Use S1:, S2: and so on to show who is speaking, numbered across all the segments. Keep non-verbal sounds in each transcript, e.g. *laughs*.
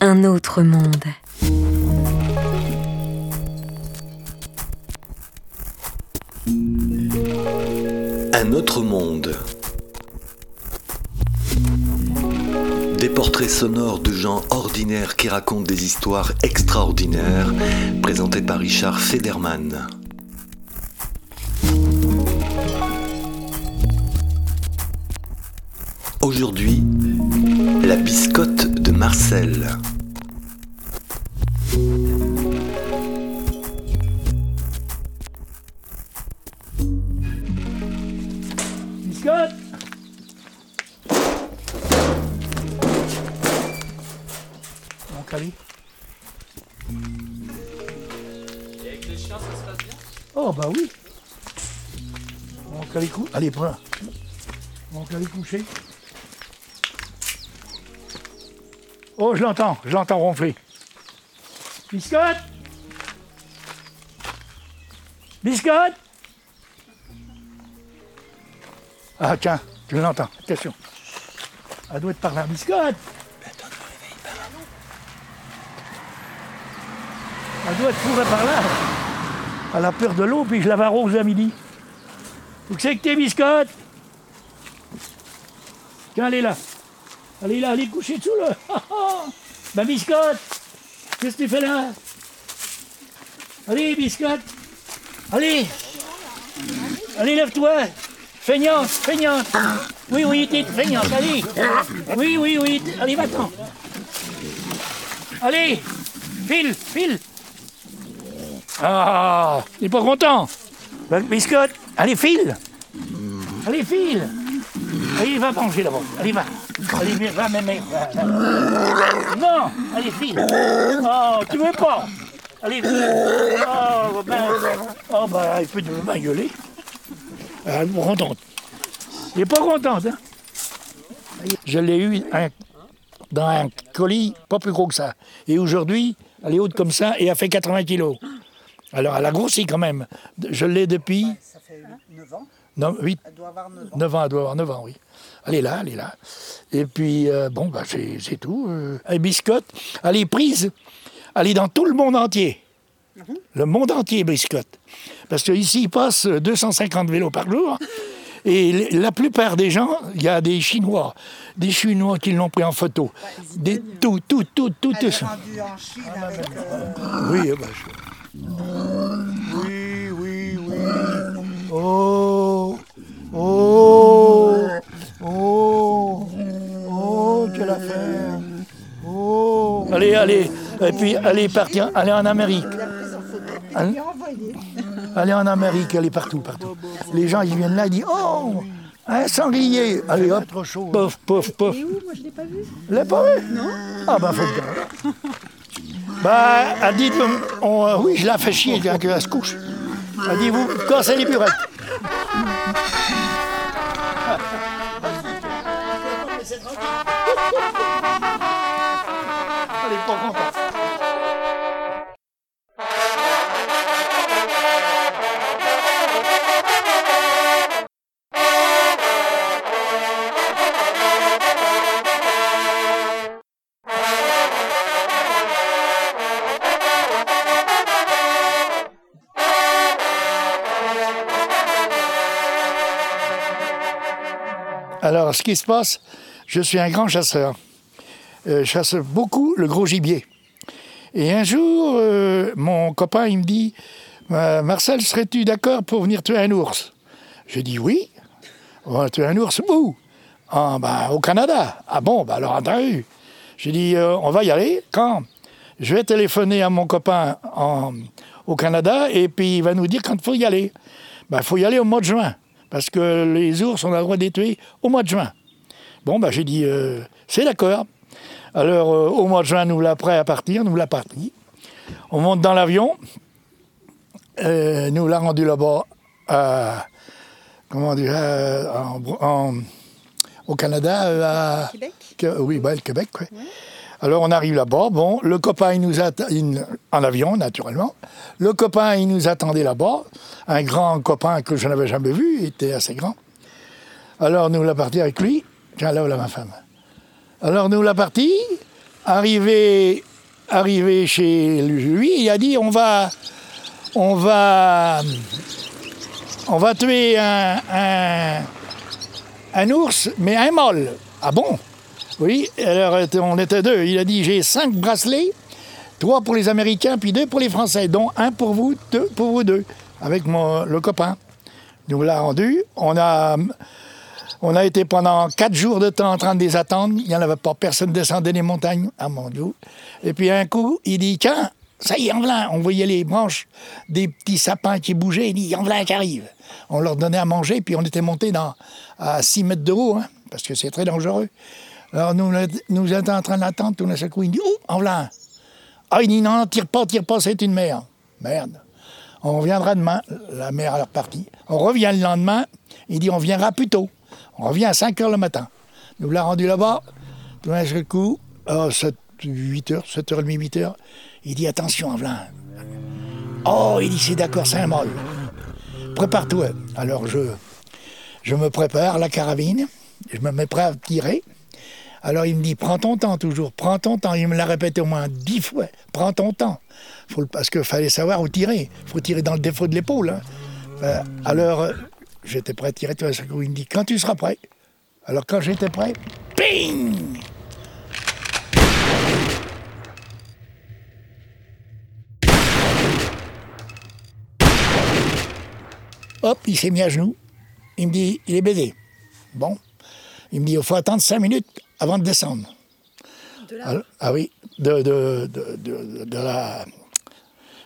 S1: Un autre monde.
S2: Un autre monde. Des portraits sonores de gens ordinaires qui racontent des histoires extraordinaires, présentés par Richard Federman. Aujourd'hui, la biscotte de Marcel.
S3: Biscotte Mon cali.
S4: Et avec les chiens, ça se passe bien
S3: Oh bah oui. Mon cali cou... Allez, prends. Mon cali couché. Oh, je l'entends, je l'entends ronfler. Biscotte Biscotte Ah tiens, je l'entends, attention. Elle doit être par là, biscotte Elle doit être fourrée par là. Elle a peur de l'eau, puis je la arrose à midi. Où c'est que t'es, biscotte Tiens, elle est là. Est là, elle est couchée dessous, là. *laughs* ben, biscotte Qu'est-ce que tu fais là? Allez, biscotte. Allez. Allez, lève-toi. Feignante, feignante Oui, oui, t'es feignante, allez. Oui, oui, oui, allez, va-t'en. Allez. File, file. Ah T'es pas content. Biscotte, allez, file. Allez, file. Allez, va manger là-bas. Allez, va. Allez, viens, va, mémé. Non, allez, file. Oh, tu veux pas Allez, file. Oh, ben, oh, ben, il peut de gueuler. Elle est pas contente. Elle est pas contente, hein Je l'ai eu dans un colis pas plus gros que ça. Et aujourd'hui, elle est haute comme ça et elle fait 80 kilos. Alors, elle a grossi quand même. Je l'ai depuis...
S5: Ça fait 9 ans.
S3: Non, 8,
S5: Elle doit avoir 9 ans.
S3: 9 ans, elle doit avoir 9 ans, oui. Elle est là, elle est là. Et puis, euh, bon, bah, c'est c'est tout. Euh, elle biscotte, elle est prise, elle est dans tout le monde entier. Le monde entier biscotte. Parce qu'ici, il passe 250 vélos par jour. Et la plupart des gens, il y a des Chinois, des Chinois qui l'ont pris en photo. Des, tout, tout, tout, tout.
S5: Elle est
S3: ça.
S5: rendue en Chine avec. euh,
S3: Oui, ben, je- oui, oui, oui. Oh, oh, oh, oh, quelle affaire. Oh. Allez, allez. Et puis, partie, elle est en Amérique. Elle,
S5: lui a envoyé.
S3: elle est en Amérique, elle est partout, partout. Les gens, ils viennent là, ils disent Oh, un sanglier. Allez, hop, pof, pof, pof.
S5: Et où? Moi, je l'ai pas vu.
S3: L'avez pas vu? Non. Ah ben faut le. Bah, elle dit, on- euh, oui, je la fais chier quand elle se couche. Elle dit, vous cassez les burettes. Alors, ce qui se passe, je suis un grand chasseur. Euh, je chasse beaucoup le gros gibier. Et un jour, euh, mon copain, il me dit Euh, Marcel, serais-tu d'accord pour venir tuer un ours? Je dis oui. On va tuer un ours où? Ah, ben, Au Canada. Ah bon, ben, alors entendu. J'ai euh, On va y aller. Quand? Je vais téléphoner à mon copain au Canada et puis il va nous dire quand il faut y aller. Il faut y aller au mois de juin. Parce que les ours, on a le droit de les tuer au mois de juin. Bon, ben, j'ai dit, euh, c'est d'accord. Alors, euh, au mois de juin, nous voilà prêts à partir, nous voilà partis. On monte dans l'avion. Euh, nous l'a rendu là-bas, à- comment dire, en en- au Canada, à...
S5: Québec
S3: Que- oui, ben, le Québec, oui. Alors, on arrive là-bas. Bon, le copain, il nous attend, en avion, naturellement. Le copain, il nous attendait là-bas. Un grand copain que je n'avais jamais vu, il était assez grand. Alors, nous l'a parti avec lui. Tiens, là, voilà ma femme. Alors, nous, la partie, arrivé, arrivé chez lui, il a dit on va, on va, on va tuer un ours, mais un mâle. Ah bon? Oui, alors on était deux. Il a dit j'ai cinq bracelets, trois pour les Américains, puis deux pour les Français, dont un pour vous, deux pour vous deux, avec le copain. Nous l'a rendu. On a, été pendant quatre jours de temps en train de les attendre. Il n'y en avait pas. Personne descendait les montagnes. Ah mon Dieu. Et puis un coup, il dit Tiens, ça y est, en. On voyait les branches des petits sapins qui bougeaient. Il dit En voilà qui arrive. On leur donnait à manger, puis on était monté à 6 mètres de haut, hein, parce que c'est très dangereux. Alors nous, nous étions en train d'attendre, tout d'un coup, il dit Oh, en. Ah, il dit Non, tire pas, tire pas, c'est une mère. Merde. On reviendra demain. La mère est repartie. On revient le lendemain. Il dit On viendra plus tôt. On revient à 5 heures le matin. Nous l'a rendu là-bas. Tout d'un coup, oh, 7, 8 heures, 7h30, 8 heures. Il dit Attention, Avelin. Oh, il dit C'est d'accord, c'est un mâle. Prépare-toi. Alors je, je me prépare la carabine. Je me mets prêt à tirer. Alors il me dit Prends ton temps toujours, prends ton temps. Il me l'a répété au moins dix fois Prends ton temps. Parce qu'il fallait savoir où tirer. Il faut tirer dans le défaut de l'épaule. Hein. Euh, alors, j'étais prêt à tirer. Tout à coup, il me dit Quand tu seras prêt Alors, quand j'étais prêt, ping Hop, il s'est mis à genoux. Il me dit Il est baisé. Bon. Il me dit Il faut attendre cinq minutes avant de descendre.
S5: De
S3: ah oui, de, de, de, de, la.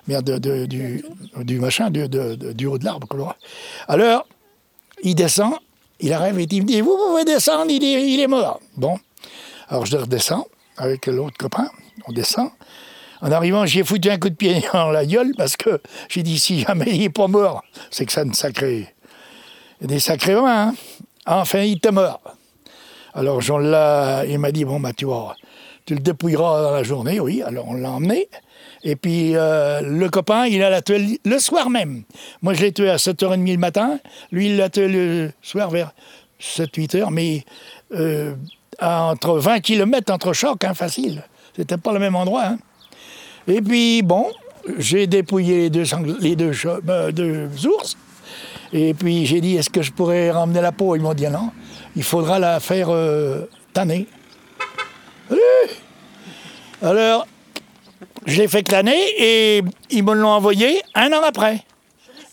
S3: Merde, de, de- du, du machin, de- du haut de l'arbre. Alors, il descend, il arrive et il me dit Vous pouvez descendre, il est, il est mort. Bon. Alors, je redescends avec l'autre copain, on descend. En arrivant, j'ai foutu un coup de pied *laughs* dans la gueule parce que j'ai dit Si jamais il n'est pas mort, c'est que ça a une sacrée. des sacrés mains. Hein. Enfin, il était mort. Alors, l'a, il m'a dit, bon, bah, tu vois, tu le dépouilleras dans la journée, oui. Alors, on l'a emmené. Et puis, euh, le copain, il a la tué le soir même. Moi, je l'ai tué à 7h30 le matin. Lui, il l'a tué le soir vers 7-8 heures, mais euh, entre 20 km entre chocs, hein, facile. C'était pas le même endroit. hein. Et puis, bon, j'ai dépouillé les deux, les euh, deux ours. Et puis j'ai dit, est-ce que je pourrais ramener la peau? Ils m'ont dit non, il faudra la faire euh, tanner. Oui. Alors, je l'ai fait tanner et ils me l'ont envoyé un an après.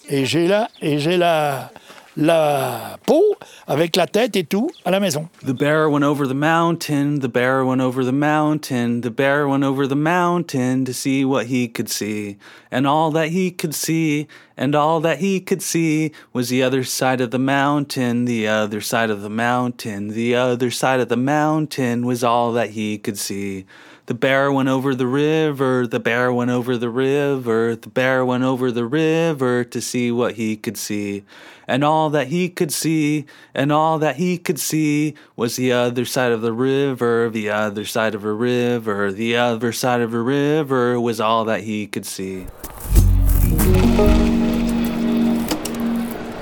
S3: Et j'ai la, et j'ai la, la peau avec la tête et tout à la maison.
S4: The bear went over the mountain, the bear went over the mountain, the bear went over the mountain to see what he could see. And all that he could see, and all that he could see was the other side of the mountain, the other side of the mountain, the other side of the mountain was all that he could see. The bear went over the river, the bear went over the river, the bear went over the river to see what he could see. And all that he could see, and all that he could see was the other side of the river, the other side of a river, the other side of a river was all that he could see.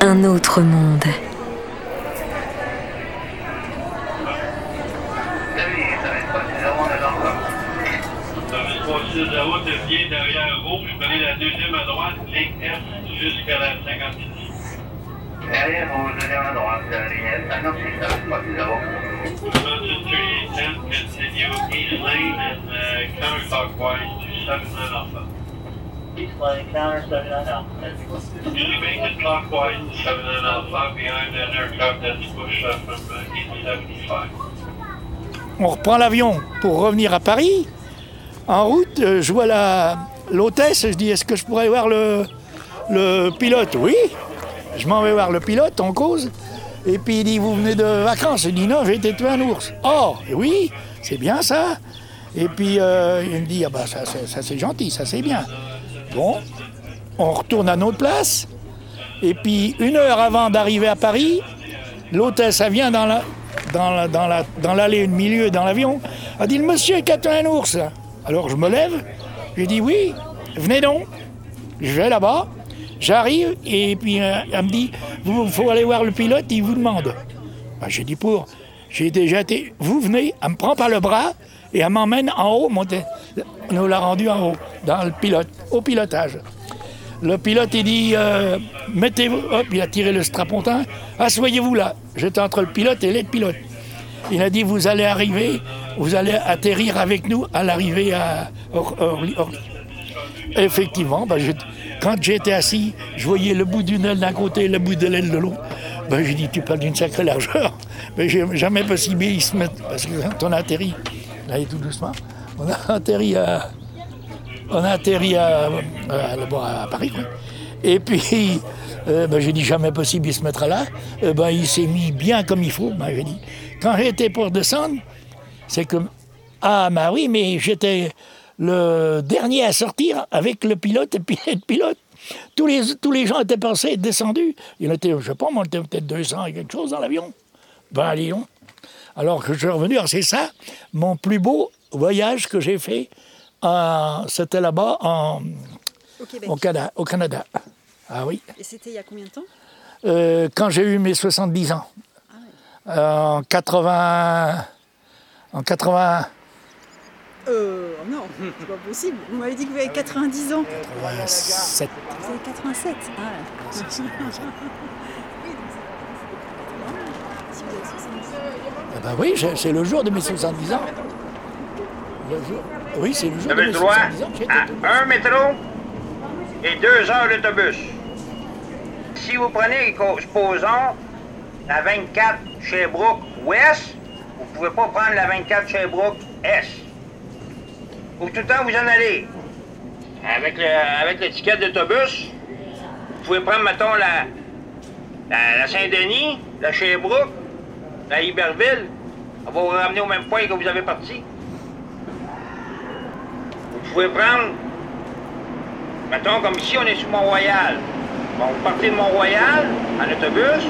S1: Un autre monde.
S6: Sur la route vient derrière Rouge, prenez la deuxième à droite, ligne S jusqu'à la 56.
S7: Derrière, vous donnez à droite, ligne 56, avec moi, nous avons.
S6: Mountain 3810, continue east lane and uh, counterclockwise to 79 Alpha.
S7: East lane, counter 79 Alpha.
S6: You remain it clockwise to 79 Alpha behind an aircraft that's pushed up from uh, 875.
S3: On reprend l'avion pour revenir à Paris. En route, euh, je vois la- l'hôtesse, je dis est-ce que je pourrais voir le, pilote? Oui. Je m'en vais voir le pilote, on cause. Et puis il dit vous venez de vacances? Je dis non, j'ai été tuer un ours. Oh, oui, c'est bien ça. Et puis euh, il me dit ah bah ça, ça, c'est gentil, ça c'est bien. Bon, on retourne à notre place. Et puis une heure avant d'arriver à Paris, l'hôtesse, elle vient dans la, la, la, l'allée du milieu, dans l'avion. Elle dit, le monsieur tué un ours. Alors je me lève, je lui dis, oui, venez donc. Je vais là-bas, j'arrive, et puis euh, elle me dit, il faut aller voir le pilote, il vous demande. Ben, j'ai dit pour. J'ai déjà été. Vous venez, elle me prend par le bras et elle m'emmène en haut. monter. On nous l'a rendu en haut, dans le pilote, au pilotage. Le pilote, il dit euh, Mettez-vous. Hop, il a tiré le strapontin. Asseyez-vous là. J'étais entre le pilote et l'aide pilote. Il a dit Vous allez arriver, vous allez atterrir avec nous à l'arrivée à Or- Orly. Effectivement, ben, quand j'étais assis, je voyais le bout d'une aile d'un côté et le bout de l'aile de l'autre. Ben, j'ai dit, tu parles d'une sacrée largeur. *laughs* J'ai jamais possible, ils se mettent. Parce que quand on a atterri, là, il est tout doucement, on a atterri à. On a atterri à, à Paris, quoi. Et puis, *laughs* euh, ben, j'ai dit, jamais possible, il se mettra là. Euh, ben, il s'est mis bien comme il faut. Ben, j'ai dit, quand j'étais pour descendre, c'est que. Ah, bah oui, mais j'étais le dernier à sortir avec le pilote et le pilote. Tous les, tous les gens étaient passés, descendus. Il y en était, je sais pas, moi, on était peut-être 200 et quelque chose dans l'avion. Ben, à Lyon. Alors que je suis revenu, c'est ça, mon plus beau voyage que j'ai fait, en- c'était là-bas en,
S8: Au
S3: Canada, au Canada. Ah oui.
S8: Et c'était il y a combien de temps?
S3: Euh, quand j'ai eu mes 70 ans. Euh, en 80. En 80.
S8: Euh, non, c'est pas possible. Vous m'avez dit que vous avez 90 ans.
S3: 87.
S8: Vous avez 87. Ah ouais. Si vous avez 70
S3: Ah bah oui, c'est le jour de mes 70 ans. Le jour- Oui, c'est le jour
S7: Vous
S3: de
S7: avez
S3: mes
S7: le droit
S3: 70 ans.
S7: à un métro et deux heures d'autobus? Si vous prenez, supposons, la 24 Sherbrooke Ouest, vous ne pouvez pas prendre la 24 Sherbrooke Est. Faut tout temps vous en aller. Avec le- avec l'étiquette d'autobus, vous pouvez prendre, mettons, la, la, Saint-Denis, la Sherbrooke, la Iberville. Elle va vous ramener au même point que vous avez parti. Vous pouvez prendre, mettons comme ici, on est sur Mont-Royal. Bon, vous partez de Mont-Royal en autobus,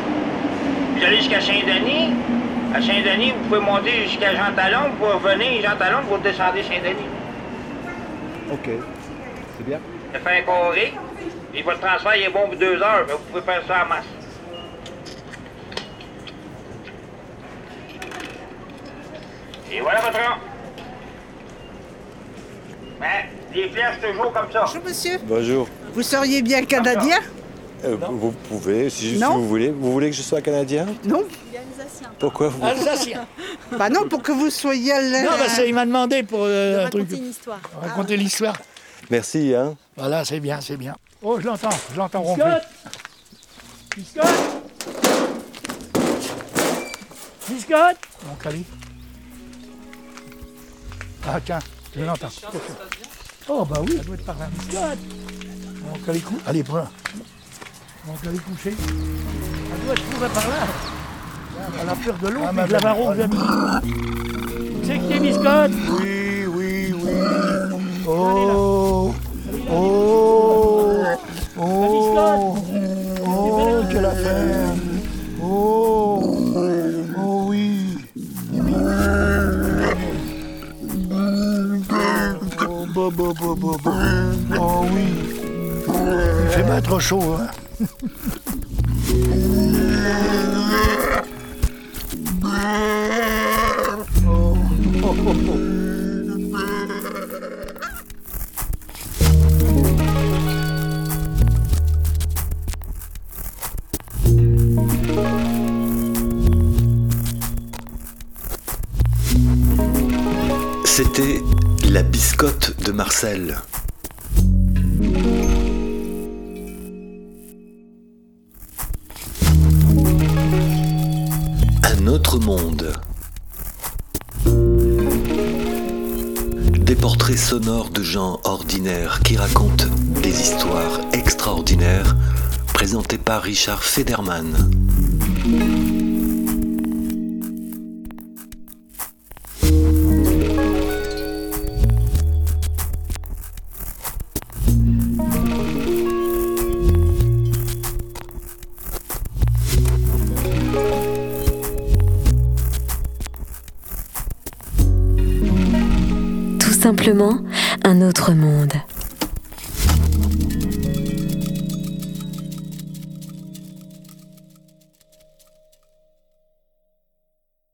S7: vous allez jusqu'à Saint-Denis. À Saint-Denis, vous pouvez monter jusqu'à Jean Talon, vous pouvez revenir Jean Talon, vous descendez Saint-Denis.
S9: Ok, c'est bien.
S7: Ça fait un carré, et votre transfert il est bon pour deux heures, mais vous pouvez faire ça en masse. Et voilà votre rang. Mais les flèches toujours comme ça.
S5: Bonjour monsieur.
S9: Bonjour.
S5: Vous seriez bien canadien?
S9: Euh, vous pouvez, si, si vous voulez. Vous voulez que je sois canadien?
S5: Non
S9: Pourquoi vous
S3: Alsacien. *laughs*
S5: Bah non, pour que vous soyez à l'aise.
S3: Non, parce qu'il m'a demandé pour euh, un truc.
S8: Raconter une histoire.
S3: Raconter l'histoire.
S9: Merci, hein.
S3: Voilà, c'est bien, c'est bien. Oh, je l'entends, je l'entends romper. Biscotte Biscotte Mon cali. Ah, tiens, je l'entends. Oh, bah oui, elle doit être par là. Biscotte Mon cali cou... Allez, prends. Mon cali couché. Elle doit être trouvée par là. Elle a peur de l'eau, puis de la mis. C'est que t'es biscotte Oui, oui, oui. Oh Oh. Oh. Oh, quelle affaire Oh. Oh oui. Oh, bah, bah, bah, bah, bah. Oh oui. Il fait pas trop chaud, hein *laughs*
S2: C'était La biscotte de Marcel. Monde. Des portraits sonores de gens ordinaires qui racontent des histoires extraordinaires présentés par Richard Federman.
S1: Un autre monde.